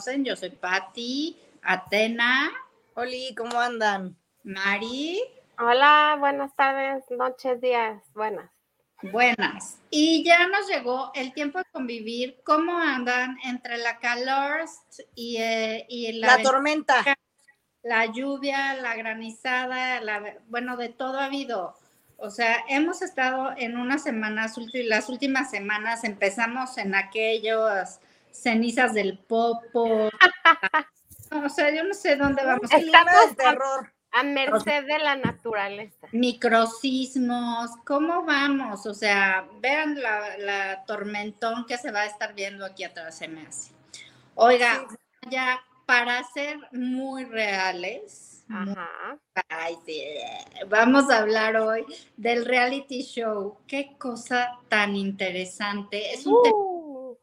conocen, yo soy Patti, Atena. Oli, ¿cómo andan? Mari. Hola, buenas tardes, noches, días, buenas. Buenas. Y ya nos llegó el tiempo de convivir. ¿Cómo andan entre la calor y, eh, y la, la tormenta? La lluvia, la granizada, la, bueno, de todo ha habido. O sea, hemos estado en unas semanas, las últimas semanas empezamos en aquellas cenizas del popo. o sea, yo no sé dónde vamos. Estamos terror. A merced de la naturaleza. Microsismos, ¿cómo vamos? O sea, vean la, tormentón que se va a estar viendo aquí atrás, se me hace. Oiga, ya para ser muy reales, vamos a hablar hoy del reality show. Qué cosa tan interesante. Es un uh,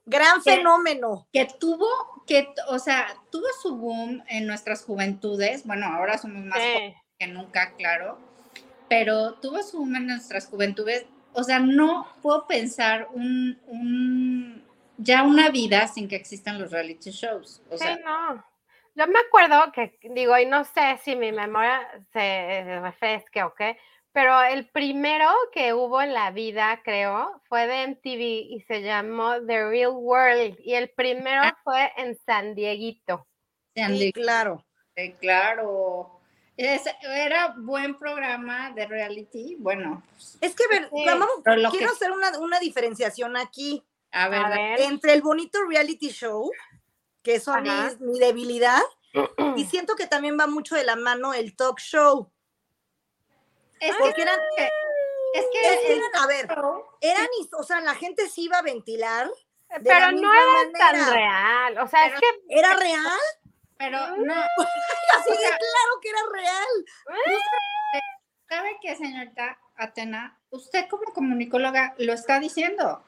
gran fenómeno. Que tuvo que, o sea, tuvo su boom en nuestras juventudes, bueno, ahora somos más jóvenes que nunca, claro, pero tuvo su boom en nuestras juventudes, o sea, no puedo pensar un, ya una vida sin que existan los reality shows. O sea, no. Yo me acuerdo que, digo, y no sé si mi memoria se refresque o qué, pero el primero que hubo en la vida, creo, fue de MTV y se llamó The Real World. Y el primero ah. fue en San Dieguito. Sí, claro. claro. era buen programa de reality. Bueno. Pues, es que, ver, quiero hacer una, diferenciación aquí. A ver, Entre el bonito reality show, que eso es mi debilidad, y siento que también va mucho de la mano el talk show. Es que eran, es que, a ver, eran, o sea, la gente sí iba a ventilar. Pero no era tan real, o sea, es que. ¿Era real? Pero no. Así de claro que era real. ¿Sabe qué, señorita Atena? Usted como comunicóloga lo está diciendo.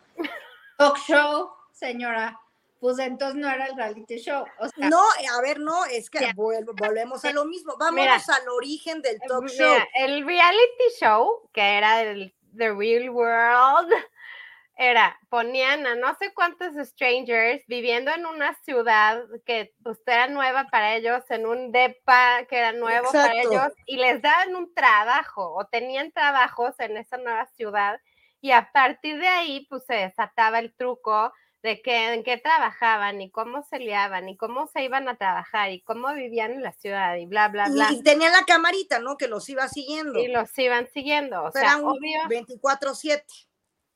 Talk show, señora pues entonces no era el reality show. no, a ver, no, es que volvemos a lo mismo. Vamos al origen del talk show. el reality show, que era el The Real World, era, ponían a no sé cuántos strangers viviendo en una ciudad que pues era nueva para ellos, en un depa que era nuevo para ellos, y les daban un trabajo o tenían trabajos en esa nueva ciudad, y a partir de ahí pues se desataba el truco de que, en qué trabajaban y cómo se liaban y cómo se iban a trabajar y cómo vivían en la ciudad y bla, bla, bla. Y tenían la camarita, ¿no? Que los iba siguiendo. Y los iban siguiendo, o sea, obvio. 24-7.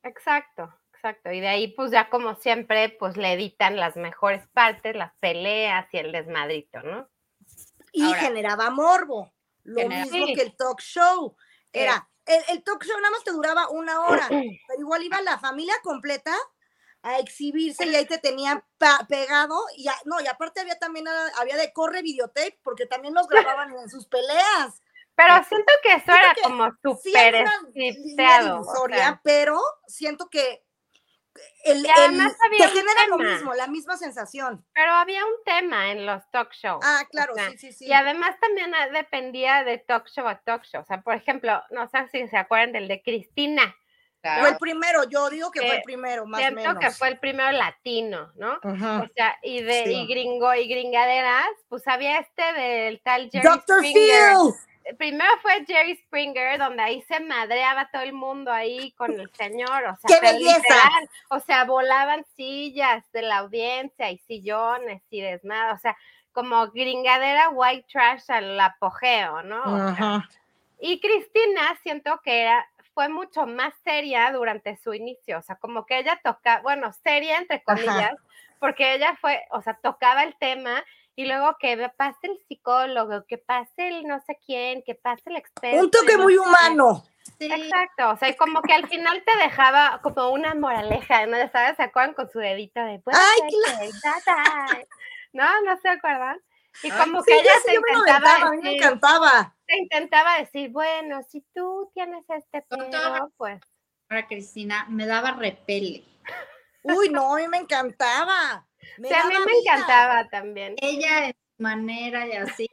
Exacto, exacto. Y de ahí, pues ya como siempre, pues le editan las mejores partes, las peleas y el desmadrito, ¿no? Y generaba morbo. Lo mismo que el talk show. Era, el, el talk show nada más te duraba una hora, pero igual iba la familia completa a exhibirse y ahí te tenían pegado y no, y aparte había también había de corre videotape porque también los grababan en sus peleas. Pero siento que eso era como súper pero siento que el, el te genera lo mismo, la misma sensación. Pero había un tema en los talk shows. Ah, claro, sí, sí, sí. Y además también ah, dependía de talk show a talk show. O sea, por ejemplo, no sé si se acuerdan del de Cristina. Fue el primero, yo digo que fue el primero, más o menos. que fue el primero latino, ¿no? O sea, y de y gringo y gringaderas, pues había este del tal Jerry Dr. Springer. Primero fue Jerry Springer, donde ahí se madreaba todo el mundo ahí con el señor, o sea, ¡Qué belleza! o sea, volaban sillas de la audiencia y sillones y desmadre, o sea, como gringadera white trash al apogeo, ¿no? y Cristina siento que era fue mucho más seria durante su inicio, o sea, como que ella toca, bueno, seria entre comillas, porque ella fue, o sea, tocaba el tema y luego que pase el psicólogo, que pase el no sé quién, que pase el experto. Un toque muy humano. Sí. Exacto, o sea, como que al final te dejaba como una moraleja, ¿no? ¿Sabes? ¿Se acuerdan con su dedito de... ¡Ay, claro! No, no se acuerdan. Y como que ella se intentaba, decir, me encantaba. Se intentaba decir, bueno, si tú tienes este pedo, pues. Para Cristina, me daba repele. Uy, no, a mí me encantaba. Me sí, a mí me encantaba también. Ella en su manera y así.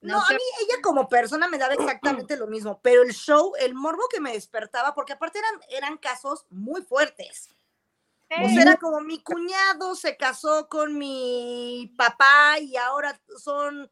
no, a mí ella como persona me daba exactamente lo mismo, pero el show, el morbo que me despertaba, porque aparte eran, eran casos muy fuertes. Pues era como mi cuñado se casó con mi papá y ahora son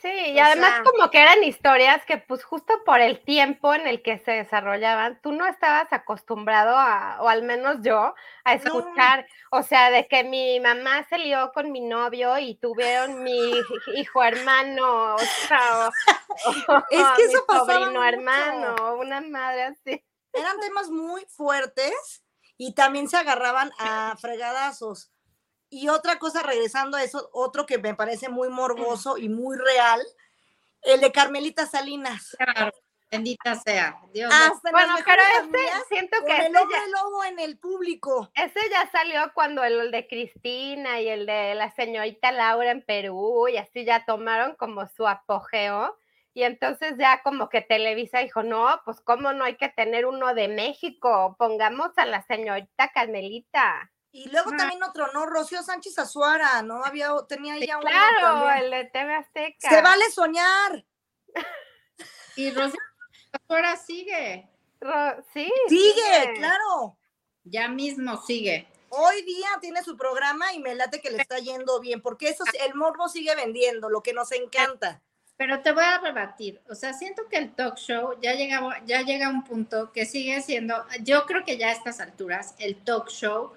Sí, y además como que eran historias que pues justo por el tiempo en el que se desarrollaban, tú no estabas acostumbrado a, o al menos yo, a escuchar, o sea, de que mi mamá se lió con mi novio y tuvieron mi hijo hermano, o, sea, es que eso mi sobrino hermano, una madre así. Eran temas muy fuertes y también se agarraban a fregadazos. Y otra cosa, regresando a eso, otro que me parece muy morboso y muy real, el de Carmelita Salinas. Claro, bendita sea. Dios bueno, pero este siento que el hombre lobo en el público. Ese ya salió cuando el, de Cristina y el de la señorita Laura en Perú y así ya tomaron como su apogeo. Y entonces ya como que Televisa dijo, no, pues cómo no hay que tener uno de México, pongamos a la señorita Carmelita. Y luego también otro, ¿no? Rocío Sánchez Azuara, ¿no? Había, tenía ya uno Claro, el de TV Azteca. Se vale soñar. y Rocío Azuara sigue. sí. Sigue, claro. Ya mismo sigue. Hoy día tiene su programa y me late que le está yendo bien, porque eso, el morbo sigue vendiendo, lo que nos encanta. Pero te voy a rebatir, o sea, siento que el talk show ya llega, ya llega a un punto que sigue siendo, yo creo que ya a estas alturas, el talk show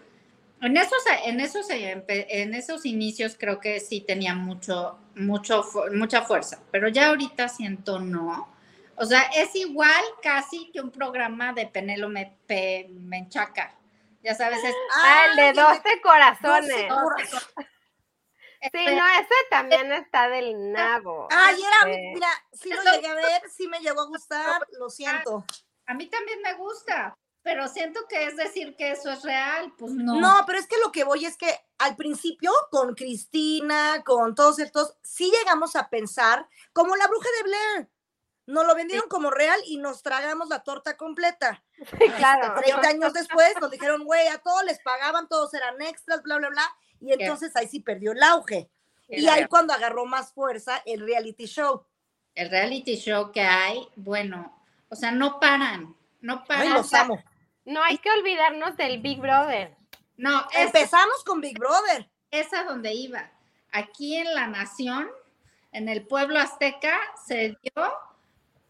en esos, en esos, en esos inicios creo que sí tenía mucho, mucho, mucha fuerza, pero ya ahorita siento no. O sea, es igual casi que un programa de Penélope Menchaca. Ya sabes, es, ah, el de 12 corazones. Sí, no, ese también está del nabo. Ay, era, este. mira, sí lo llegué a ver, sí me llegó a gustar, lo siento. A mí también me gusta, pero siento que es decir que eso es real, pues no. No, pero es que lo que voy es que al principio con Cristina, con todos estos, sí llegamos a pensar como la bruja de Blair. Nos lo vendieron como real y nos tragamos la torta completa. Sí, claro. 30 años después nos dijeron, güey, a todos les pagaban, todos eran extras, bla, bla, bla. Y entonces ahí sí perdió el auge. Y ahí cuando agarró más fuerza el reality show. El reality show que hay, bueno, o sea, no paran, no paran. Ay, los amo. No hay que olvidarnos del Big Brother. No, empezamos con Big Brother. Esa donde iba. Aquí en la nación, en el pueblo azteca, se dio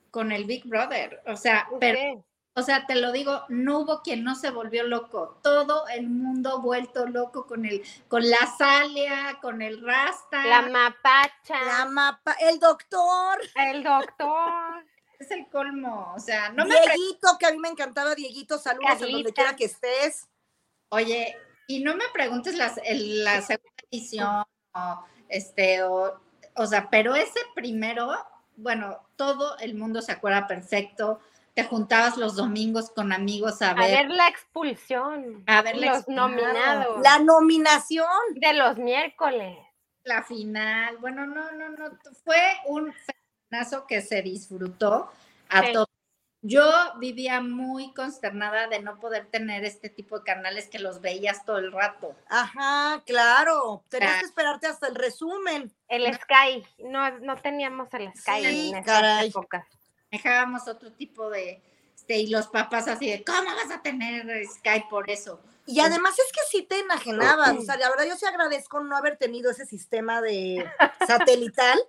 con el Big Brother. O sea, pero, o sea, te lo digo, no hubo quien no se volvió loco. Todo el mundo vuelto loco con el, con la salia, con el rasta. La mapacha. La mapa, el doctor. El doctor es el colmo. O sea, no me. Dieguito, que a mí me encantaba, Dieguito, saludos a donde quiera que estés. Oye, y no me preguntes la, la segunda edición, o, este, o, o sea, pero ese primero, bueno, todo el mundo se acuerda perfecto. Te juntabas los domingos con amigos a ver. A ver la expulsión. A ver los nominados. La nominación. De los miércoles. La final. Bueno, no, no, no. Fue un que se disfrutó a todos. Yo vivía muy consternada de no poder tener este tipo de canales que los veías todo el rato. Ajá, claro. Tenías que esperarte hasta el resumen. El Sky. No, no teníamos el Sky en esas épocas. Dejábamos otro tipo de. Este, y los papás así de, ¿cómo vas a tener Sky por eso? Y además es que sí te enajenabas. O sea, la verdad yo sí agradezco no haber tenido ese sistema de satelital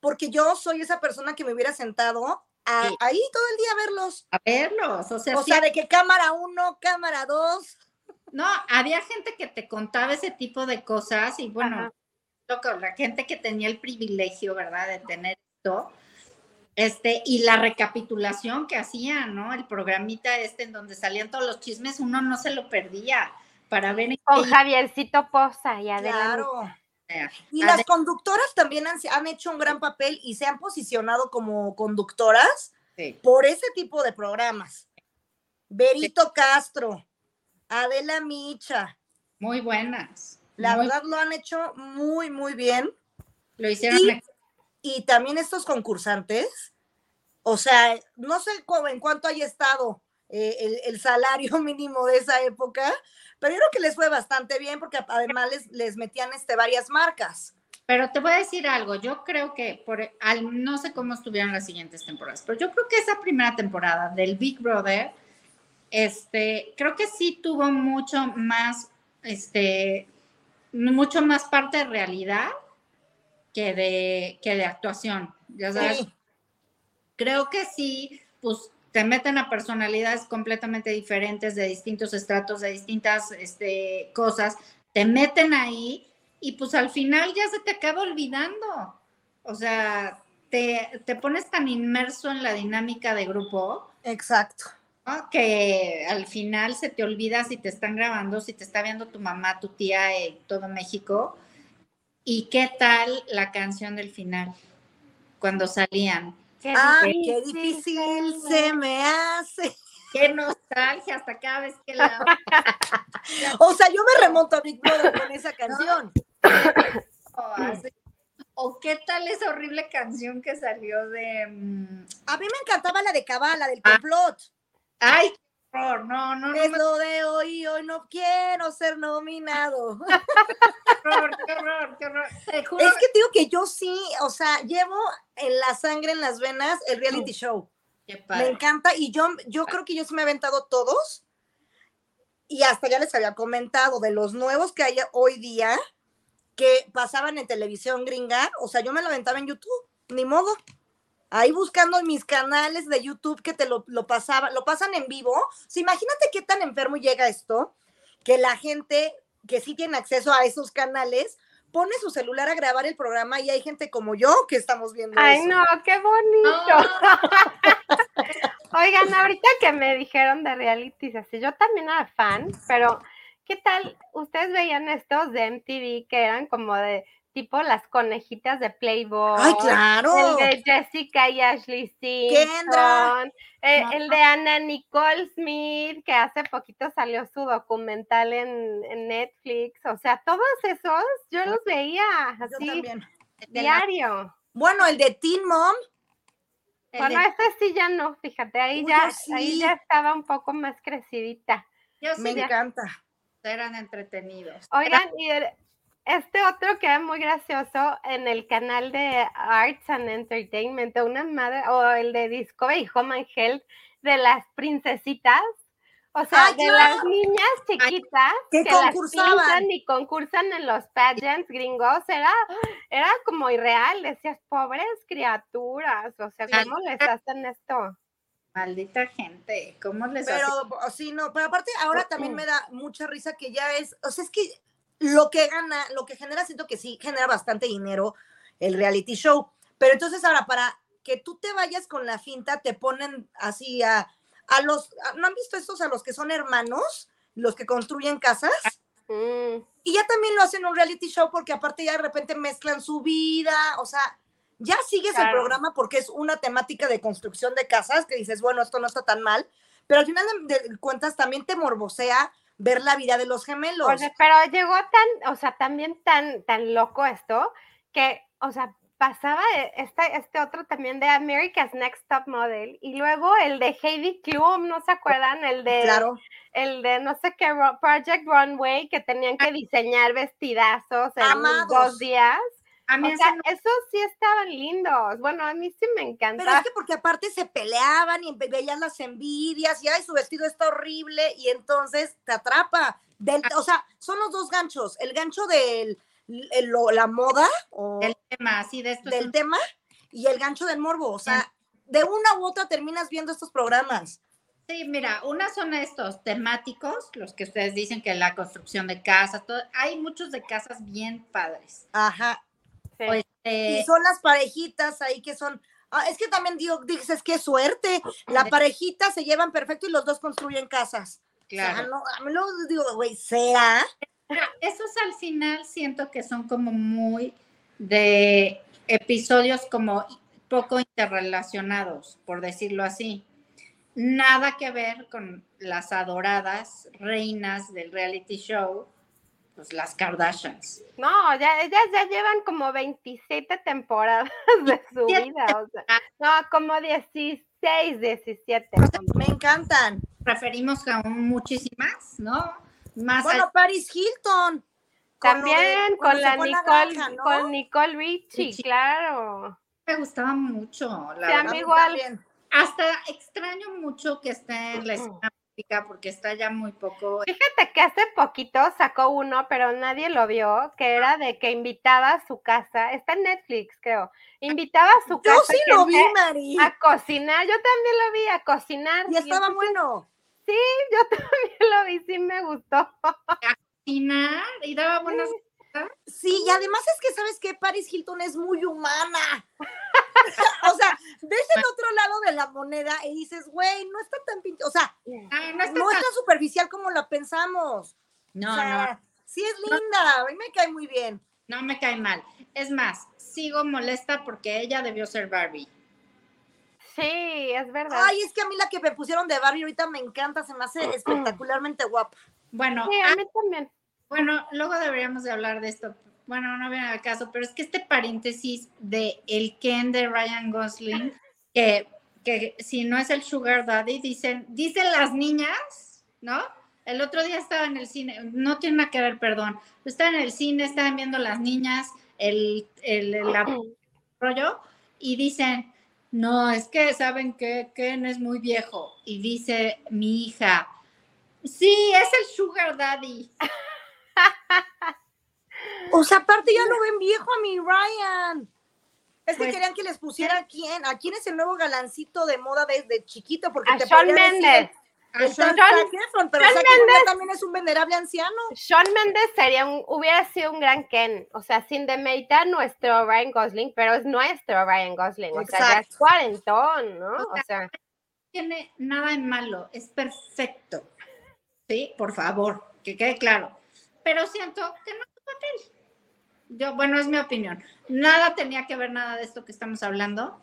porque yo soy esa persona que me hubiera sentado ahí todo el día a verlos. A verlos, o sea, o sea de que cámara uno, cámara dos. No, había gente que te contaba ese tipo de cosas y bueno, la gente que tenía el privilegio, ¿verdad?, de tener esto, este, y la recapitulación que hacían, ¿no? El programita este en donde salían todos los chismes, uno no se lo perdía para ver. Con Javiercito Poza y adelante. Claro. Y las conductoras también han, hecho un gran papel y se han posicionado como conductoras por ese tipo de programas. Berito Castro, Adela Micha. Muy buenas. La verdad lo han hecho muy, muy bien. Lo hicieron. Y, también estos concursantes, o sea, no sé en cuánto haya estado eh, el, el, salario mínimo de esa época, pero yo creo que les fue bastante bien porque además les, les metían este, varias marcas. Pero te voy a decir algo, yo creo que, por, al, no sé cómo estuvieron las siguientes temporadas, pero yo creo que esa primera temporada del Big Brother, este, creo que sí tuvo mucho más este, mucho más parte de realidad que de, que de actuación. Ya sabes. Creo que sí, pues te meten a personalidades completamente diferentes, de distintos estratos, de distintas este, cosas, te meten ahí y pues al final ya se te acaba olvidando. O sea, te, te pones tan inmerso en la dinámica de grupo. Exacto. Que al final se te olvida si te están grabando, si te está viendo tu mamá, tu tía en todo México. ¿Y qué tal la canción del final? Cuando salían. Qué Ay, qué difícil se me hace. Qué nostalgia hasta cada vez que la. o sea, yo me remonto a Big Brother con esa canción. O, qué tal esa horrible canción que salió de. Mm, a mí me encantaba la de Cabala, del ah. complot. Ay, qué horror, no, no, Es lo de hoy, hoy no quiero ser nominado. qué horror, qué horror, qué horror. Es que digo que yo sí, o sea, llevo en la sangre, en las venas, el reality show. Me encanta y yo, yo creo que yo sí me he aventado todos y hasta ya les había comentado de los nuevos que hay hoy día que pasaban en televisión gringa, o sea, yo me lo aventaba en YouTube, ni modo. Ahí buscando mis canales de YouTube que te lo, lo pasaba, lo pasan en vivo. imagínate qué tan enfermo llega esto, que la gente que sí tiene acceso a esos canales, pone su celular a grabar el programa y hay gente como yo que estamos viendo Ay, no, qué bonito. Oigan, ahorita que me dijeron de realities así, yo también era fan, pero ¿qué tal? ¿Ustedes veían estos de MTV que eran como de tipo las conejitas de Playboy. ¡Ay, claro! El de Jessica y Ashley Simpson. Eh, el de Anna Nicole Smith, que hace poquito salió su documental en, Netflix. O sea, todos esos yo los veía así diario. Bueno, el de Teen Mom. Bueno, ese sí ya no, fíjate, ahí ya, ahí ya estaba un poco más crecidita. Me encanta. Eran entretenidos. Oigan, y este otro que era muy gracioso en el canal de Arts and Entertainment, una madre, o el de Discovery Home and Health, de las princesitas, o sea, de las niñas chiquitas que, concursaban. y concursan en los pageants gringos, era, era como irreal, decías, pobres criaturas, o sea, ¿cómo les hacen esto? Maldita gente, ¿cómo les Pero sí, no, pero aparte ahora también me da mucha risa que ya es, o sea, es que lo que gana, lo que genera, siento que sí genera bastante dinero el reality show. Pero entonces ahora, para que tú te vayas con la finta, te ponen así a, a los, ¿no han visto estos a los que son hermanos, los que construyen casas? Mm. Y ya también lo hacen un reality show porque aparte ya de repente mezclan su vida, o sea, ya sigues el programa porque es una temática de construcción de casas que dices, bueno, esto no está tan mal, pero al final de cuentas también te morbosea ver la vida de los gemelos. pero llegó tan, o sea, también tan, tan loco esto, que, o sea, pasaba este, este otro también de America's Next Top Model y luego el de Heidi Klum, ¿no se acuerdan? El de, claro. el de no sé qué, Project Runway, que tenían que diseñar vestidazos en dos días. A mí esos sí estaban lindos. Bueno, a mí sí me encanta. Pero es que porque aparte se peleaban y veían las envidias y ay, su vestido está horrible y entonces te atrapa. Del, o sea, son los dos ganchos. El gancho de la moda o el tema, sí, de esto del tema y el gancho del morbo. O sea, de una u otra terminas viendo estos programas. Sí, mira, una son estos temáticos, los que ustedes dicen que la construcción de casas, todo, hay muchos de casas bien padres. Ajá. Pues, y son las parejitas ahí que son, ah, es que también digo, dices, qué suerte, la parejita se llevan perfecto y los dos construyen casas. Claro. no, a mí lo digo, güey, ¿será? Esos al final siento que son como muy de episodios como poco interrelacionados, por decirlo así. Nada que ver con las adoradas reinas del reality show, pues las Kardashians. No, ya ellas ya llevan como 27 temporadas de su vida, o sea, no, como 16, 17. me encantan. Preferimos aún muchísimas, ¿no? Más bueno, Paris Hilton. También con la Nicole, con Nicole Richie, claro. Me gustaba mucho, la verdad. igual. Hasta extraño mucho que esté en la escena porque está ya muy poco. Fíjate que hace poquito sacó uno, pero nadie lo vio, que era de que invitaba a su casa, está en Netflix, creo. Invitaba a su casa. Yo sí lo vi, Mari. A cocinar, yo también lo vi, a cocinar. Y, estaba bueno. Sí, yo también lo vi, sí me gustó. A cocinar y daba buenas Sí, y además es que, ¿sabes qué? Paris Hilton es muy humana. o sea, ves el otro lado de la moneda y dices, güey, no está tan o sea, no, está tan... superficial como lo pensamos. No, no. Sí es linda, a mí me cae muy bien. No me cae mal. Es más, sigo molesta porque ella debió ser Barbie. Sí, es verdad. Ay, es que a mí la que me pusieron de Barbie ahorita me encanta, se me hace espectacularmente guapa. Bueno, sí, a mí también. Bueno, luego deberíamos de hablar de esto. Bueno, no viene al caso, pero es que este paréntesis de el Ken de Ryan Gosling, que, que si no es el Sugar Daddy, dicen, dicen las niñas, ¿no? El otro día estaba en el cine, no tiene nada que ver, perdón. Estaba en el cine, estaban viendo las niñas el, el, el, rollo y dicen, no, es que saben que Ken es muy viejo. Y dice mi hija, sí, es el Sugar Daddy. o sea, aparte ya lo ven viejo a mi Ryan. Es que pues, querían que les pusiera a quién, a quién es el nuevo galancito de moda desde chiquito, porque te Sean Mendes. Sean, pero Mendes, también es un venerable anciano. Sean Mendes sería un, hubiera sido un gran Ken, o sea, sin demeritar nuestro Ryan Gosling, pero es nuestro Ryan Gosling, o sea, ya es cuarentón, ¿no? O sea, no tiene nada de malo, es perfecto. Sí, por favor, que quede claro pero siento que no es papel. Yo, bueno, es mi opinión. Nada tenía que ver nada de esto que estamos hablando,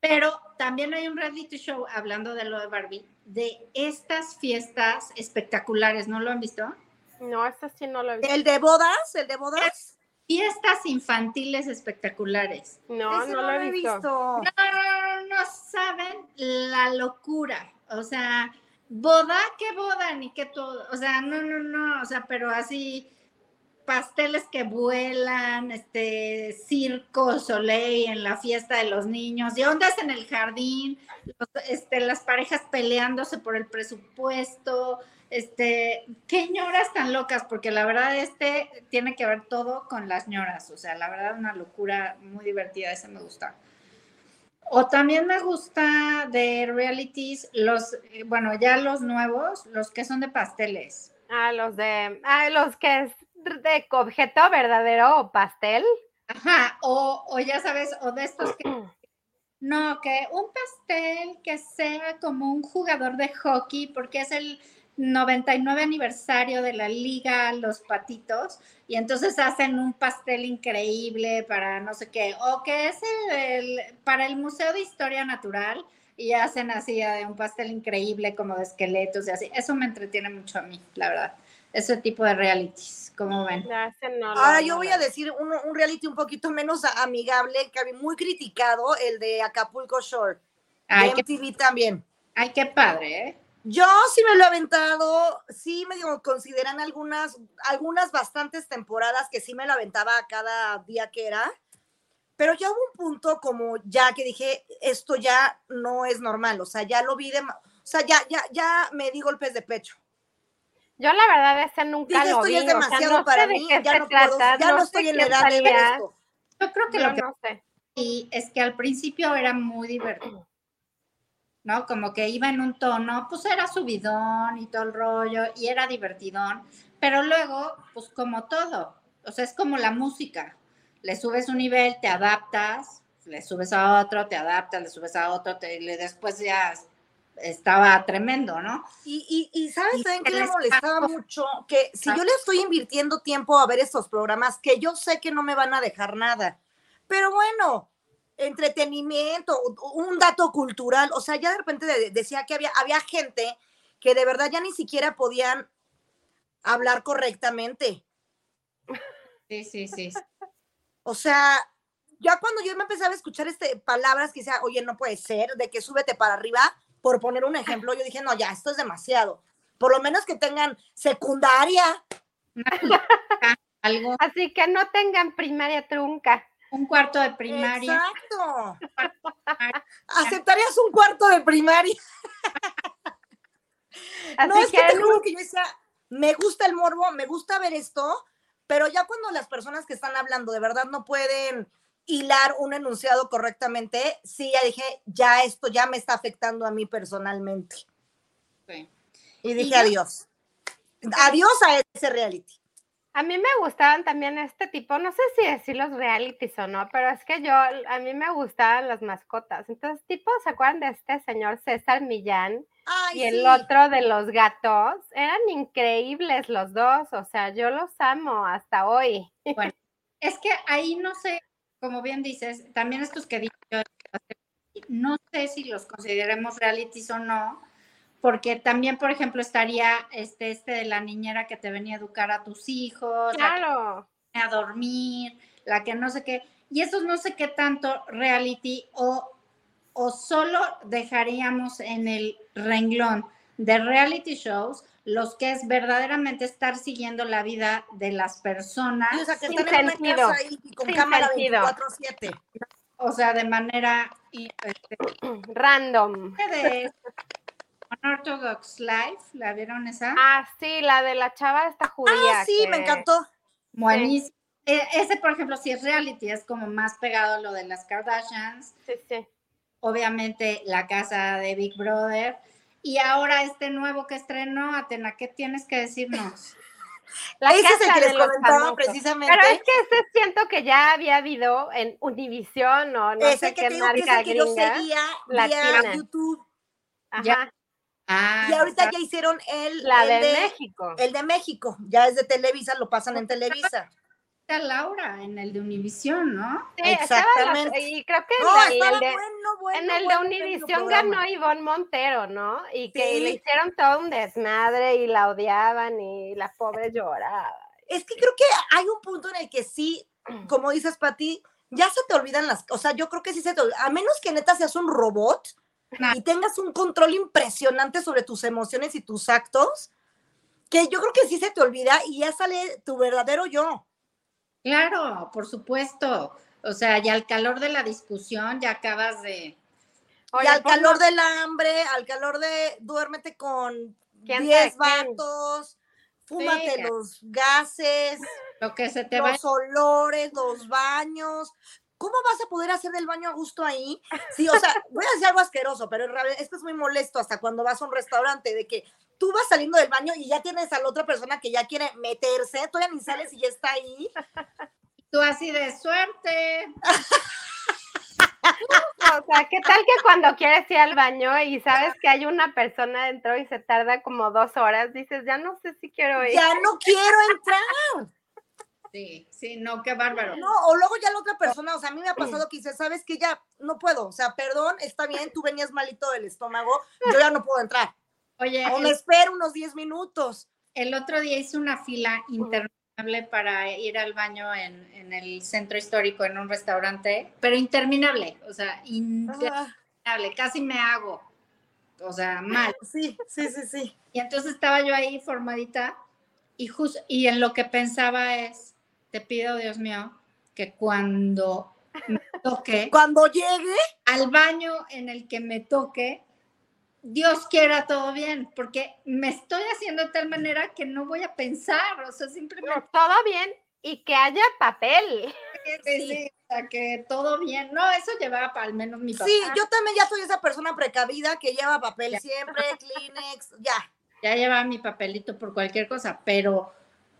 pero también hay un reality show hablando de lo de Barbie, de estas fiestas espectaculares, ¿no lo han visto? No, esta sí no lo he visto. ¿El de bodas? ¿El de bodas? Fiestas infantiles espectaculares. No, no, lo he visto. No, no, no, no saben la locura. O sea, boda, qué boda, ni qué todo, o sea, no, no, no, o sea, pero así pasteles que vuelan, este circo, soleil en la fiesta de los niños, y ondas en el jardín, este, las parejas peleándose por el presupuesto, este, qué ñoras tan locas, porque la verdad este tiene que ver todo con las ñoras, o sea, la verdad una locura muy divertida, ese me gusta. O también me gusta de realities los, eh, bueno, ya los nuevos, los que son de pasteles. Ah, los de, ah, los que de objeto verdadero o pastel. Ajá, o, o ya sabes, o de estos que, no, que un pastel que sea como un jugador de hockey, porque es el 99 aniversario de la liga Los Patitos y entonces hacen un pastel increíble para no sé qué, o que es el, para el Museo de Historia Natural y hacen así de un pastel increíble como de esqueletos y así. Eso me entretiene mucho a mí, la verdad. Ese tipo de realities, como ven. Ahora yo voy a decir un, un, reality un poquito menos amigable, que había muy criticado, el de Acapulco Shore. Ay, MTV también. Ay, qué padre, ¿eh? Yo sí me lo he aventado, sí me digo, consideran algunas, algunas bastantes temporadas que sí me lo aventaba cada día que era, pero ya hubo un punto como ya que dije, esto ya no es normal, o sea, ya lo vi de, o sea, ya, ya, ya me di golpes de pecho. Yo la verdad ese nunca lo vi. Esto ya es demasiado para mí, ya no, puedo, ya no, estoy en la edad de ver esto. Yo creo que lo que no sé. y es que al principio era muy divertido. ¿no? Como que iba en un tono, pues era subidón y todo el rollo, y era divertidón, pero luego, pues como todo, o sea, es como la música, le subes un nivel, te adaptas, le subes a otro, te adaptas, le subes a otro, te, le, después ya estaba tremendo, ¿no? Y, y, ¿sabes también que me molestaba mucho? Que si yo le estoy invirtiendo tiempo a ver estos programas, que yo sé que no me van a dejar nada, pero bueno, entretenimiento, un dato cultural, o sea, ya de repente decía que había, había gente que de verdad ya ni siquiera podían hablar correctamente. Sí, sí, sí. O sea, ya cuando yo me empezaba a escuchar este, palabras que decía, oye, no puede ser, de que súbete para arriba, por poner un ejemplo, yo dije, no, ya, esto es demasiado. Por lo menos que tengan secundaria. Algo. Así que no tengan primaria trunca. Un cuarto de primaria. Exacto. ¿Aceptarías un cuarto de primaria? no, es que te juro que yo decía, me gusta el morbo, me gusta ver esto, pero ya cuando las personas que están hablando de verdad no pueden hilar un enunciado correctamente, sí, ya dije, ya esto ya me está afectando a mí personalmente. Y dije adiós. Adiós a ese reality. A mí me gustaban también este tipo, no sé si decir los realities o no, pero es que yo, a mí me gustaban las mascotas. Entonces, tipo, ¿se acuerdan de este señor César Millán? y el otro de los gatos. Eran increíbles los dos, o sea, yo los amo hasta hoy. Bueno, es que ahí no sé, como bien dices, también estos que dije no sé si los consideremos realities o no, porque también, por ejemplo, estaría este, este de la niñera que te venía a educar a tus hijos, claro. a dormir, la que no sé qué, y esos no sé qué tanto reality o, o solo dejaríamos en el renglón de reality shows los que es verdaderamente estar siguiendo la vida de las personas. o sea, que están en una casa ahí con cámara 24-7. O sea, de manera este, random. De Orthodox Life, ¿la vieron esa? Ah, sí, la de la chava esta judía. Ah, sí, me encantó. Buenísimo. E, ese, por ejemplo, si es reality, es como más pegado a lo de las Kardashians. Sí, sí. Obviamente, la casa de Big Brother. Y ahora este nuevo que estrenó, Atena, ¿qué tienes que decirnos? La Ese es el que les comentaba precisamente. Pero es que ese siento que ya había habido en Univision o no sé qué marca que, que yo seguía vía YouTube. Ajá. Ah, y ahorita ya hicieron el, la de, México. El de México, ya es de Televisa, lo pasan en Televisa. Está Laura en el de Univisión, ¿no? Sí, exactamente. y creo que en, el de, en el de Univisión ganó Ivonne Montero, ¿no? Y que le hicieron todo un desmadre y la odiaban y la pobre lloraba. Es que creo que hay un punto en el que sí, como dices, Pati, ya se te olvidan las, o sea, yo creo que sí se te olvidan, a menos que neta seas un robot, y tengas un control impresionante sobre tus emociones y tus actos, que yo creo que sí se te olvida y ya sale tu verdadero yo. Claro, por supuesto. O sea, y al calor de la discusión ya acabas de... y al calor del hambre, al calor de duérmete con 10 vatos, fúmate los gases, lo que se te los olores, los baños. ¿cómo vas a poder hacer del baño a gusto ahí? Sí, o sea, voy a decir algo asqueroso, pero esto es muy molesto hasta cuando vas a un restaurante, de que tú vas saliendo del baño y ya tienes a la otra persona que ya quiere meterse, todavía ni sales y ya está ahí. Tú así de suerte. o sea, ¿qué tal que cuando quieres ir al baño y sabes que hay una persona dentro y se tarda como dos horas, dices, ya no sé si quiero ir? Ya no quiero entrar. Sí, sí, no, qué bárbaro. No, o luego ya la otra persona, o sea, a mí me ha pasado que dice, sabes que ya no puedo, o sea, perdón, está bien, tú venías malito del estómago, yo ya no puedo entrar. Oye, o me espero unos 10 minutos. El otro día hice una fila interminable para ir al baño en, el centro histórico, en un restaurante, pero interminable, o sea, interminable, casi me hago, o sea, mal. Sí, sí, sí, sí. Y entonces estaba yo ahí formadita y, just, y en lo que pensaba es, te pido, Dios mío, que cuando me toque, cuando llegue al baño en el que me toque, Dios quiera todo bien, porque me estoy haciendo de tal manera que no voy a pensar, o sea, simplemente... todo bien y que haya papel. Sí, sí, o sea, que todo bien. No, eso llevaba al menos mi papá. Sí, yo también ya soy esa persona precavida que lleva papel siempre, Kleenex, ya. Ya lleva mi papelito por cualquier cosa, pero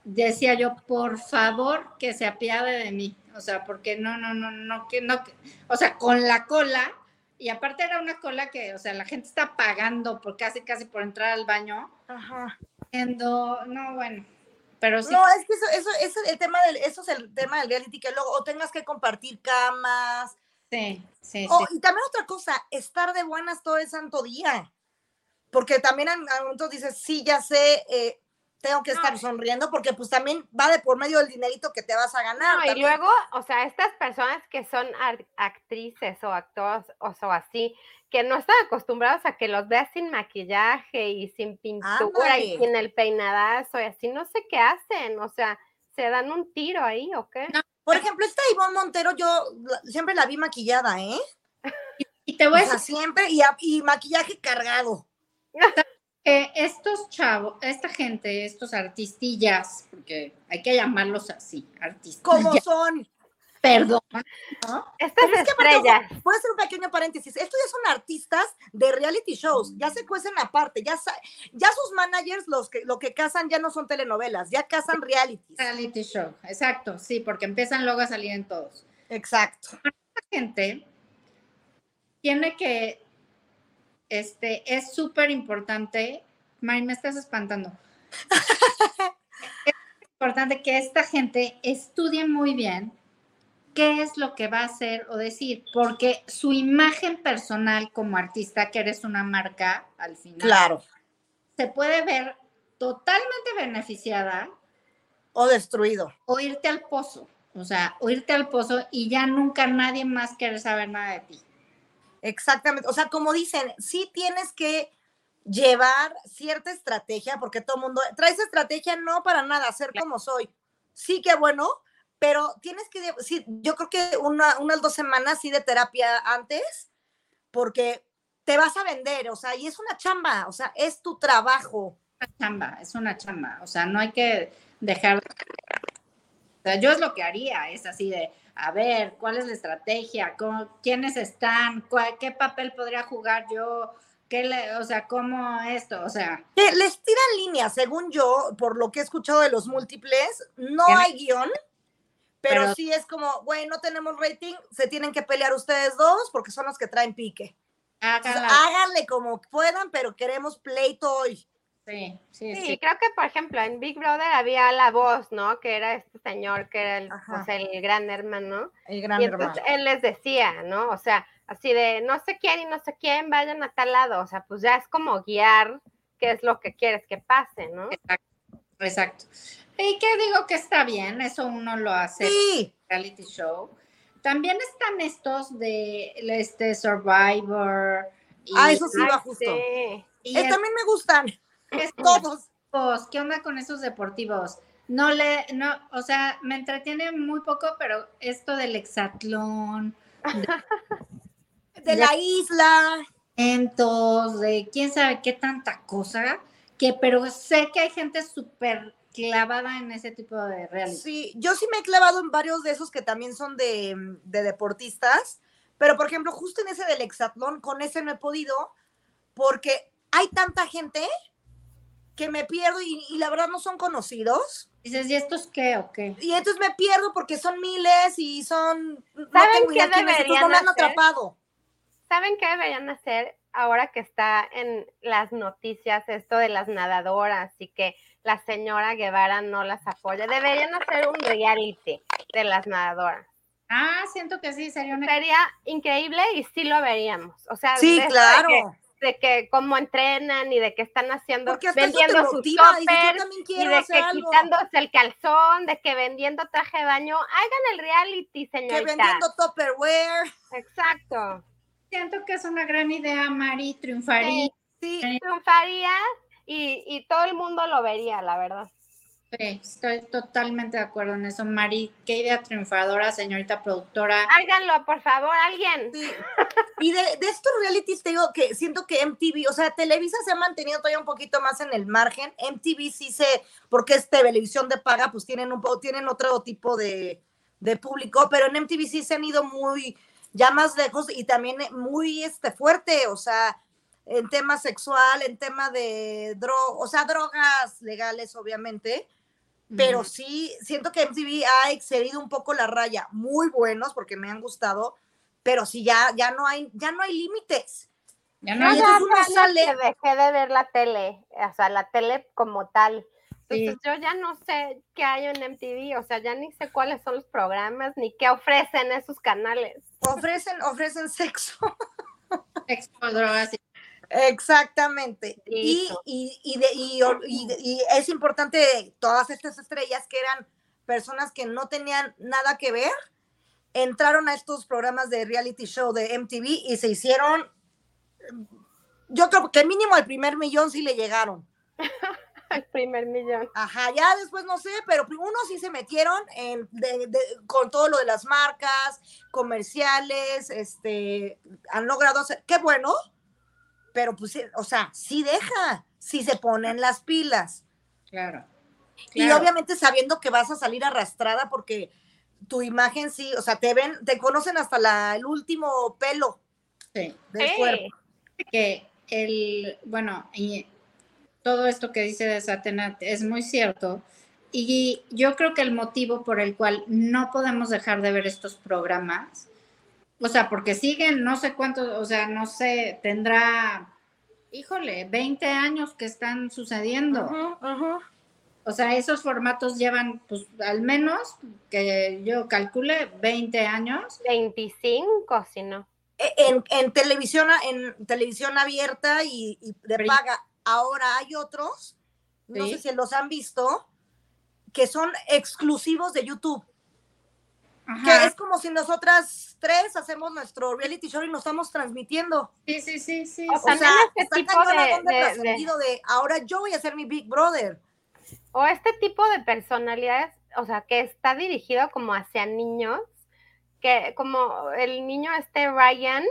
decía yo, por favor, que se apiade de mí. O sea, porque no, no, no, no, que no, o sea, con la cola, y aparte era una cola que, o sea, la gente está pagando por casi, casi por entrar al baño. Ajá. no, bueno, pero sí. No, es que eso, eso, eso, el tema del, eso es el tema del reality, que luego o tengas que compartir camas. Sí, sí, sí. Y también otra cosa, estar de buenas todo el santo día. Porque también a, momentos dices, sí, ya sé, eh, tengo que estar sonriendo porque pues también va de por medio del dinerito que te vas a ganar. No, y luego, o sea, estas personas que son actrices o actores o, así, que no están acostumbrados a que los veas sin maquillaje y sin pintura y sin el peinadazo y así, no sé qué hacen, o sea, ¿se dan un tiro ahí o qué? por ejemplo, esta Ivonne Montero yo siempre la vi maquillada, ¿eh? Y te voy a siempre, y, y maquillaje cargado. Estos chavos, esta gente, estos artistillas, porque hay que llamarlos así, artistas. ¿Cómo son? Perdón. Estas estrellas. Puede ser un pequeño paréntesis. Estos ya son artistas de reality shows, ya se cuecen aparte, ya, ya sus managers los que, lo que cazan ya no son telenovelas, ya cazan reality. Reality show, exacto, sí, porque empiezan luego a salir en todos. Exacto. La gente tiene que, este, es súper importante, Mari, me estás espantando. es importante que esta gente estudie muy bien qué es lo que va a hacer o decir, porque su imagen personal como artista, que eres una marca al final, claro. se puede ver totalmente beneficiada o destruido. O irte al pozo, o sea, o irte al pozo y ya nunca nadie más quiere saber nada de ti. Exactamente, o sea, como dicen, sí tienes que llevar cierta estrategia, porque todo el mundo, traes estrategia no para nada, ser como soy. Sí que bueno, pero tienes que, sí, yo creo que una, unas dos semanas sí de terapia antes, porque te vas a vender, o sea, y es una chamba, o sea, es tu trabajo. Una chamba, es una chamba, o sea, no hay que dejar. O sea, yo es lo que haría, es así de, a ver, ¿cuál es la estrategia? ¿Quiénes están? ¿Qué papel podría jugar yo? ¿Qué le, o sea, ¿cómo esto? O sea. Les tiran línea, según yo, por lo que he escuchado de los múltiples, no hay guion pero, sí es como, güey, no tenemos rating, se tienen que pelear ustedes dos porque son los que traen pique. háganle como puedan, pero queremos pleito hoy. Sí, sí, sí, creo que, por ejemplo, en Big Brother había la voz, ¿no? Que era este señor, que era el, pues, el gran hermano. El gran y entonces él les decía, ¿no? O sea, así de no sé quién y no sé quién vayan a tal lado. O sea, pues ya es como guiar qué es lo que quieres que pase, ¿no? Exacto. Exacto. Y que digo que está bien, eso uno lo hace sí. reality show. También están estos de este Survivor. ah, eso sí va justo. Y también me gustan. Todos. ¿Qué onda con esos deportivos? No le, no, o sea, me entretiene muy poco, pero esto del hexatlón. De, la isla. de quién sabe qué tanta cosa, que pero sé que hay gente súper clavada en ese tipo de reality. Sí, yo sí me he clavado en varios de esos que también son de, deportistas, pero por ejemplo, justo en ese del hexatlón, con ese no he podido, porque hay tanta gente que me pierdo y, la verdad no son conocidos. Dices, ¿y estos qué o qué? Y entonces me pierdo porque son miles y son... ¿Saben qué deberían hacer? atrapado. ¿Saben qué deberían hacer ahora que está en las noticias esto de las nadadoras y que la señora Guevara no las apoya. Deberían hacer un reality de las nadadoras. Ah, siento que sí, sería Sería increíble y sí lo veríamos. O sea, sí, claro. De que, cómo entrenan y de que están haciendo, vendiendo sus toppers y de que quitándose el calzón, de que vendiendo traje de baño. Hagan el reality, señorita. Que vendiendo topperware. Exacto. Siento que es una gran idea, Mari, triunfaría. Sí, sí triunfaría y, todo el mundo lo vería, la verdad. Sí, estoy totalmente de acuerdo en eso, Mari. Qué idea triunfadora, señorita productora. Háganlo, por favor, alguien. Y de, estos realities te digo que siento que MTV, o sea, Televisa se ha mantenido todavía un poquito más en el margen. MTV sí se, porque es televisión de paga, pues tienen un tienen otro tipo de, de público, pero en MTV sí se han ido muy, ya más lejos y también muy este, fuerte, o sea, en tema sexual, en tema de drogas, o sea, drogas legales, obviamente, pero sí, siento que MTV ha excedido un poco la raya, muy buenos porque me han gustado, pero sí ya, ya no hay, ya no hay límites. Ya no, hay sale... dejé de ver la tele, o sea, la tele como tal. Entonces yo ya no sé qué hay en MTV, o sea, ya ni sé cuáles son los programas, ni qué ofrecen esos canales. Ofrecen, ofrecen sexo. Sexo, drogas Exactamente. Y, y, es importante todas estas estrellas que eran personas que no tenían nada que ver, entraron a estos programas de reality show de MTV y se hicieron, yo creo que mínimo al primer millón sí le llegaron. al primer millón. Ajá, ya después no sé, pero unos sí se metieron en, con todo lo de las marcas, comerciales, este, han logrado hacer, qué bueno, pero pues, o sea, sí deja, si se ponen las pilas. Claro. Y obviamente sabiendo que vas a salir arrastrada porque tu imagen sí, o sea, te ven, te conocen hasta la, el último pelo del cuerpo. Que el, bueno, y todo esto que dice de Satenat es muy cierto. Y yo creo que el motivo por el cual no podemos dejar de ver estos programas, o sea, porque siguen, no sé cuántos, o sea, no sé, tendrá, híjole, 20 años que están sucediendo. O sea, esos formatos llevan, pues, al menos, que yo calcule, 20 años. 25, si no. E, en, televisión, en televisión abierta y, de paga. Ahora hay otros, no sé si los han visto, que son exclusivos de YouTube. Que es como si nosotras tres hacemos nuestro reality show y nos estamos transmitiendo. Sí, sí, sí, sí. O, sea, este tipo de, de, ahora yo voy a ser mi Big Brother. O este tipo de personalidades, o sea, que está dirigido como hacia niños, que como el niño este Ryan,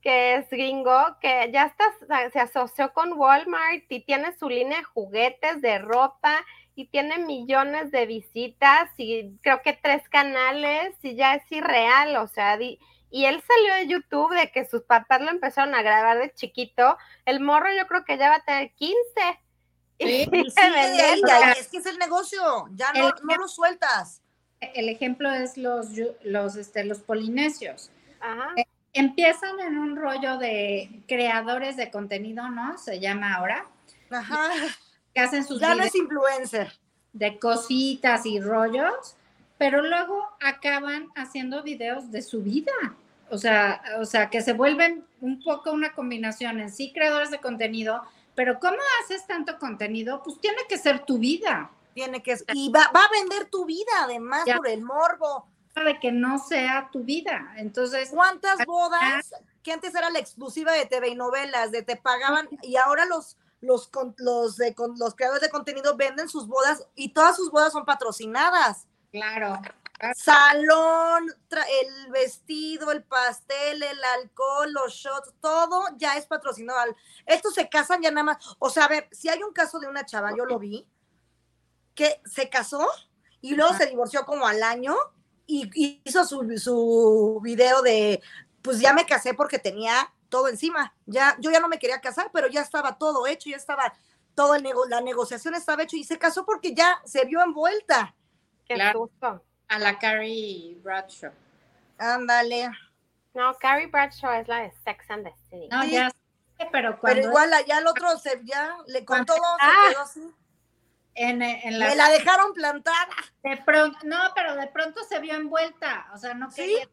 que es gringo, que ya está, se asoció con Walmart y tiene su línea de juguetes, de ropa, y tiene millones de visitas y creo que tres canales y ya es irreal, o sea, y él salió de YouTube de que sus papás lo empezaron a grabar de chiquito, el morro yo creo que ya va a tener 15. Sí, es que es el negocio, ya no, no lo sueltas. El ejemplo es los, los, este, los polinesios. Eh, empiezan en un rollo de creadores de contenido, ¿no? Se llama ahora. Ajá que hacen sus ya no es influencer de cositas y rollos, pero luego acaban haciendo videos de su vida. O sea, o sea, que se vuelven un poco una combinación en sí creadores de contenido, pero ¿cómo haces tanto contenido? Pues tiene que ser tu vida. Tiene que y va, va a vender tu vida además por el morbo de que no sea tu vida. Entonces, ¿cuántas bodas que antes era la exclusiva de TV y novelas, de te pagaban y ahora los los, los, de, los creadores de contenido venden sus bodas y todas sus bodas son patrocinadas. Claro. Salón, el vestido, el pastel, el alcohol, los shots, todo ya es patrocinado. Estos se casan ya nada más. O sea, a ver, si hay un caso de una chava, yo lo vi, que se casó y luego se divorció como al año y hizo su, su video de, pues ya me casé porque tenía todo encima. Ya, yo ya no me quería casar, pero ya estaba todo hecho, ya estaba todo el la negociación estaba hecho y se casó porque ya se vio envuelta. Qué claro. A la Carrie Bradshaw. Ándale. No, Carrie Bradshaw es la de Sex and the City. No, ya sé, pero cuando... Pero igual allá el otro se, ya le contó, se quedó así. En, en la... Me la dejaron plantada. De pronto, no, pero de pronto se vio envuelta, o sea, no quería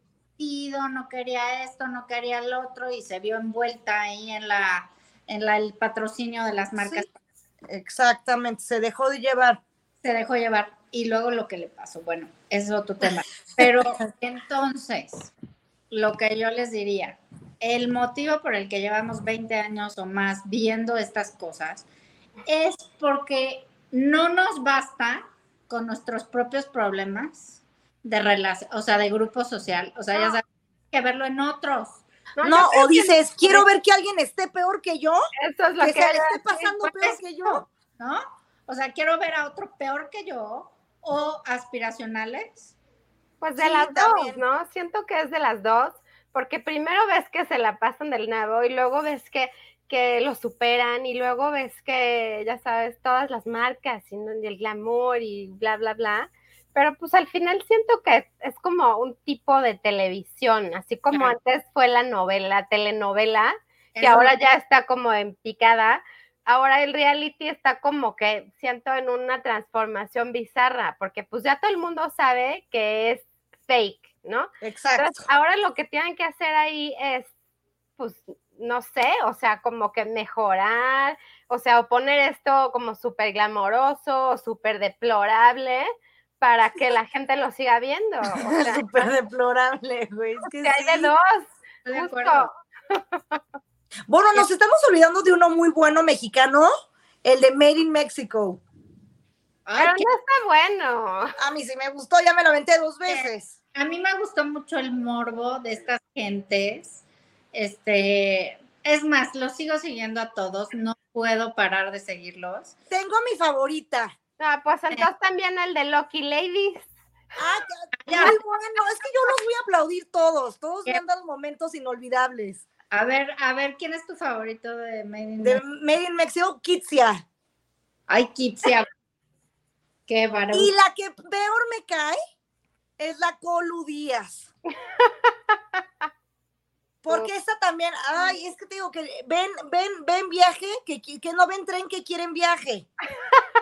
no quería esto, no quería el otro y se vio envuelta ahí en la en la, el patrocinio de las marcas. exactamente, se dejó de llevar. Se dejó llevar y luego lo que le pasó, bueno, es otro tema. Pero entonces, lo que yo les diría, el motivo por el que llevamos 20 años o más viendo estas cosas es porque no nos basta con nuestros propios problemas de relación, o sea, de grupo social. O sea, ya sabes, que verlo en otros. No, o dices, quiero ver que alguien esté peor que yo. Eso es lo que, se le esté pasando peor que yo. ¿No? O sea, quiero ver a otro peor que yo o aspiracionales. Pues de las dos, ¿no? Siento que es de las dos, porque primero ves que se la pasan del nabo y luego ves que, que lo superan y luego ves que, ya sabes, todas las marcas y el glamour y bla, bla, bla pero pues al final siento que es como un tipo de televisión, así como antes fue la novela, telenovela, que ahora ya está como en picada. Ahora el reality está como que siento en una transformación bizarra, porque pues ya todo el mundo sabe que es fake, ¿no? Exacto. ahora lo que tienen que hacer ahí es, pues, no sé, o sea, como que mejorar, o sea, o poner esto como súper glamoroso o súper deplorable, para que la gente lo siga viendo. Súper deplorable, güey. Es que, hay de dos, justo. Bueno, nos estamos olvidando de uno muy bueno mexicano, el de Made in Mexico. Pero no está bueno. A mí sí me gustó, ya me lo aventé dos veces. A mí me gustó mucho el morbo de estas gentes. Este, Es más, los sigo siguiendo a todos, no puedo parar de seguirlos. Tengo mi favorita. Ah, pues entonces también el de Lucky Ladies. Ah, ya, muy bueno, es que yo los voy a aplaudir todos, todos me han dado momentos inolvidables. A ver, a ver, ¿quién es tu favorito de Made in De Made in Mexico, Kitsia. Ay, Kitsia. Qué barato. Y la que peor me cae es la Colu Díaz. Porque esta también, ay, es que te digo que ven, ven, ven viaje, que, que no ven tren, que quieren viaje.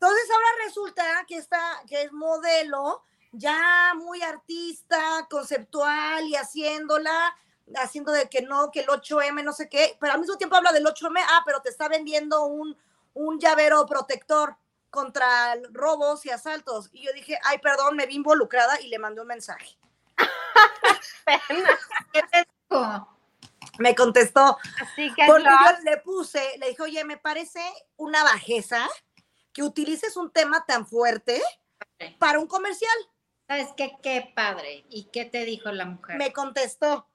Entonces ahora resulta que está, que es modelo, ya muy artista, conceptual y haciéndola, haciendo de que no, que el 8M, no sé qué, pero al mismo tiempo habla del 8M, ah, pero te está vendiendo un, un llavero protector contra robos y asaltos. Y yo dije, ay, perdón, me vi involucrada y le mandé un mensaje. me contestó. Así que porque yo le puse, le dije, oye, me parece una bajeza que utilices un tema tan fuerte para un comercial. ¿Sabes qué? Qué padre. ¿Y qué te dijo la mujer? Me contestó,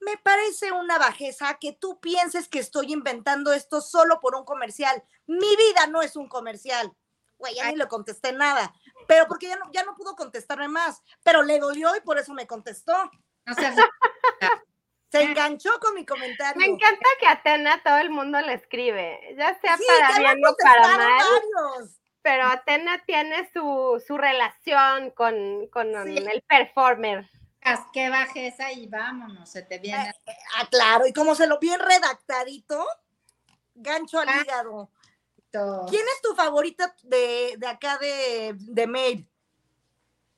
me parece una bajeza que tú pienses que estoy inventando esto solo por un comercial. Mi vida no es un comercial. Güey, ya ni le contesté nada. Pero porque ya no, ya no pudo contestarme más. Pero le dolió y por eso me contestó. O sea, se enganchó con mi comentario. Me encanta que Atena todo el mundo le escribe, ya sea para bien o para mal. Pero Atena tiene su, su relación con, el performer. Qué bajeza y vámonos, se te viene. Eh, ah, claro, y como se lo bien redactadito, gancho al ah. hígado. ¿Quién es tu favorita de, acá de, de Made?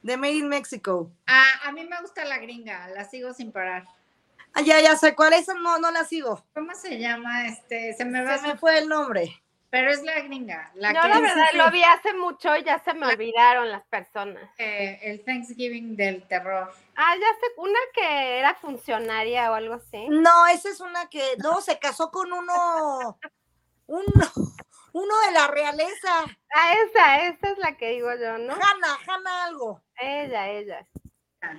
De Made in Mexico. Ah, a mí me gusta la gringa, la sigo sin parar. Ah, ya, ya sé cuál es, no, no la sigo. ¿Cómo se llama? Este, se me, va se me fue el nombre. Pero es la gringa. La Yo la verdad lo vi hace mucho y ya se me olvidaron las personas. Eh, el Thanksgiving del terror. Ah, ya sé, una que era funcionaria o algo así. No, esa es una que, no, se casó con uno, uno, uno de la realeza. Ah, esa, esa es la que digo yo, ¿no? Hanna, Hanna algo. Ella, ella. Ah,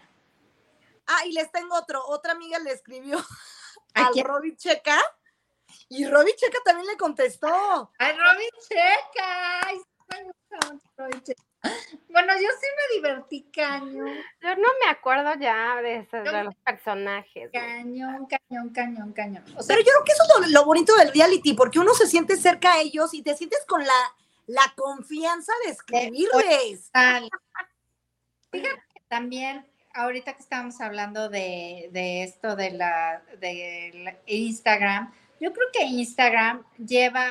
y les tengo otro. Otra amiga le escribió a Robbie Checa y Robbie Checa también le contestó. ¡Ay, Robbie Checa! Bueno, yo sí me divertí cañón. Yo no me acuerdo ya de, esos, de los personajes. Cañón, cañón, cañón, cañón. Pero yo creo que eso es lo, bonito del reality, porque uno se siente cerca a ellos y te sientes con la, la confianza de escribirles. Fíjate también ahorita que estábamos hablando de, esto de la de Instagram, yo creo que Instagram lleva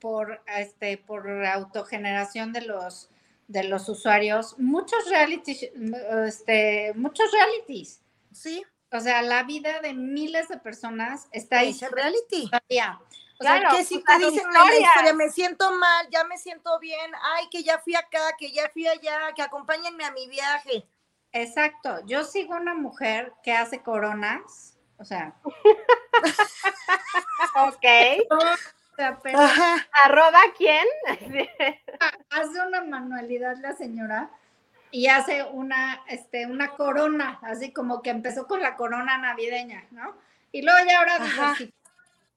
por este por autogeneración de los de los usuarios muchos realities este muchos realities. Sí. O sea, la vida de miles de personas está ahí. Es reality. O sea, que si te dicen la historia, me siento mal, ya me siento bien, ay, que ya fui acá, que ya fui allá, que acompáñenme a mi viaje. Exacto. Yo sigo una mujer que hace coronas, o sea. ok. ¿Arroba quién? hace una manualidad la señora y hace una, este, una corona, así como que empezó con la corona navideña, ¿no? Y luego ya ahora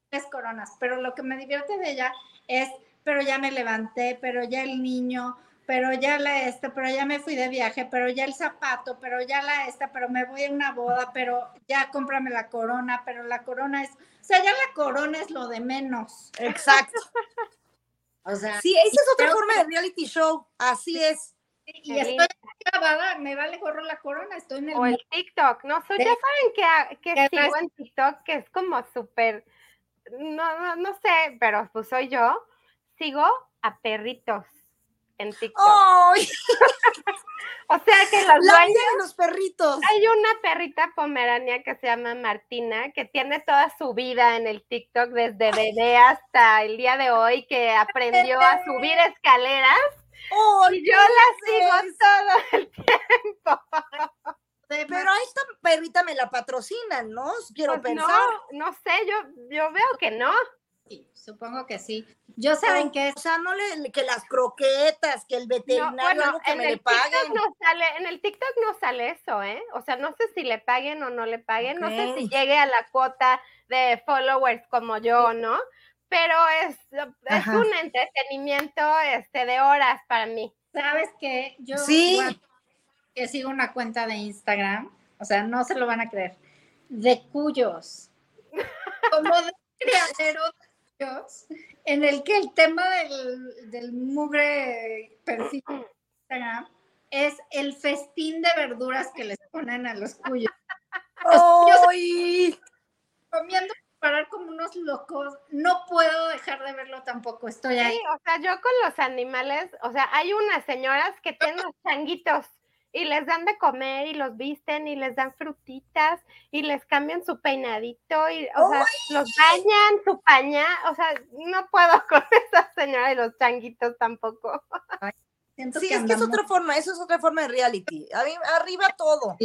tres coronas, pero lo que me divierte de ella es, pero ya me levanté, pero ya el niño, pero ya la esta, pero ya me fui de viaje, pero ya el zapato, pero ya la esta, pero me voy a una boda, pero ya cómprame la corona, pero la corona es, o sea, ya la corona es lo de menos. Exacto. o sea, sí, esa es otra forma de reality show, así es. Y estoy grabada, me vale gorro la corona, estoy en el... O el TikTok, no, so, ya saben que, que sigo en TikTok, que es como súper, no, no, no sé, pero pues soy yo, sigo a perritos en TikTok. o sea que los dueños, los perritos. Hay una perrita pomerania que se llama Martina, que tiene toda su vida en el TikTok desde bebé hasta el día de hoy, que aprendió a subir escaleras. y yo la sigo todo el tiempo. Pero a esta perrita me la patrocinan, ¿no? Quiero pues pensar. No, no sé, yo, yo veo que no. Sí, supongo que sí. Yo saben que O sea, no le, que las croquetas, que el veterinario, algo que me le paguen. No sale, en el TikTok no sale eso, ¿eh? O sea, no sé si le paguen o no le paguen, no sé si llegue a la cuota de followers como yo, ¿no? Pero es, es un entretenimiento este, de horas para mí. ¿Sabes qué? Yo ¿Sí? que sigo una cuenta de Instagram, o sea, no se lo van a creer, de cuyos, como de creadero de cuyos, en el que el tema del, del mugre perfil de Instagram es el festín de verduras que les ponen a los cuyos. ¡Ay! comiendo parar como unos locos, no puedo dejar de verlo tampoco, estoy ahí. Sí, o sea, yo con los animales, o sea, hay unas señoras que tienen los changuitos y les dan de comer y los visten y les dan frutitas y les cambian su peinadito y, o sea, los bañan, su paña, o sea, no puedo con esa señora y los changuitos tampoco. sí, es que es otra forma, eso es otra forma de reality. Arriba todo.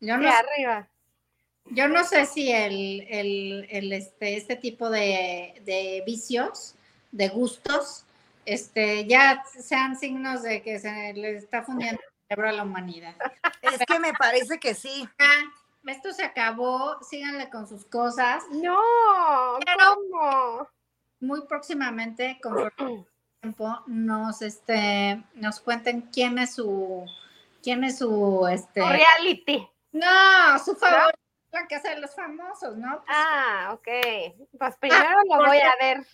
Yo no, arriba. Yo no sé si el, el, este, este tipo de, de vicios, de gustos, este, ya sean signos de que se le está fundiendo el cerebro a la humanidad. Es que me parece que sí. esto se acabó, síganle con sus cosas. No, ¿cómo? Muy próximamente, con tiempo, nos, este, nos cuenten quién es su, quién es su, este... Reality. No, su favorito. La casa de los famosos, ¿no? Pues ah, ok. Pues primero lo voy a ver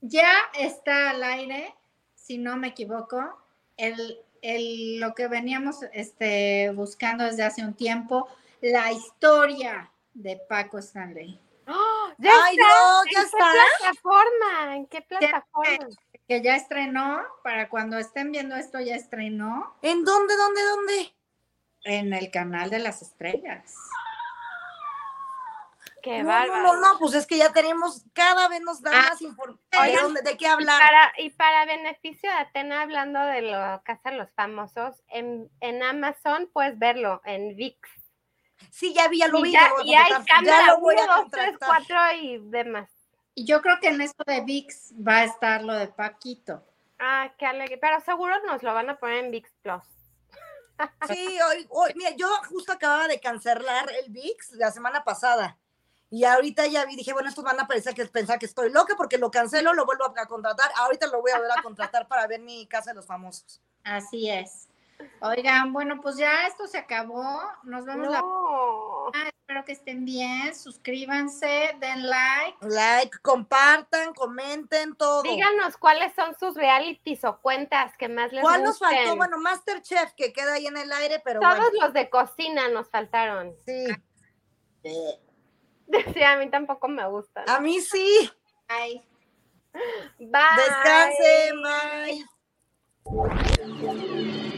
ya está al aire, si no me equivoco, el, el, lo que veníamos este, buscando desde hace un tiempo, la historia de Paco Stanley. ¡Oh! ya está, ¿En qué plataforma? ¿En qué plataforma? Que ya estrenó, para cuando estén viendo esto ya estrenó. ¿En dónde, dónde, dónde? En el canal de las estrellas. Qué no, no, no, pues es que ya tenemos, cada vez nos da ah, más información de, qué hablar. Y para, beneficio de Atena, hablando de lo que hacen los famosos, en, en Amazon puedes verlo, en VIX. Sí, ya vi, ya lo vi. y hay cámara 1, 2, 3, 4 y demás. Y yo creo que en esto de VIX va a estar lo de Paquito. Ah, qué alegre. Pero seguro nos lo van a poner en VIX Plus. Sí, hoy, hoy, mira, yo justo acababa de cancelar el VIX la semana pasada. Y ahorita ya vi, dije, bueno, estos van a parecer que pensar que estoy loca porque lo cancelo, lo vuelvo a contratar. Ahorita lo voy a volver a contratar para ver mi casa de los famosos. Así es. Oigan, bueno, pues ya esto se acabó. Nos vemos la Espero que estén bien. Suscríbanse, den like. Like, compartan, comenten todo. Díganos cuáles son sus realities o cuentas que más les ¿Cuál nos faltó? Bueno, Masterchef, que queda ahí en el aire, pero. Todos los de cocina nos faltaron. Sí. Sí, a mí tampoco me gusta. A mí sí. Bye. Bye. Descanse, bye.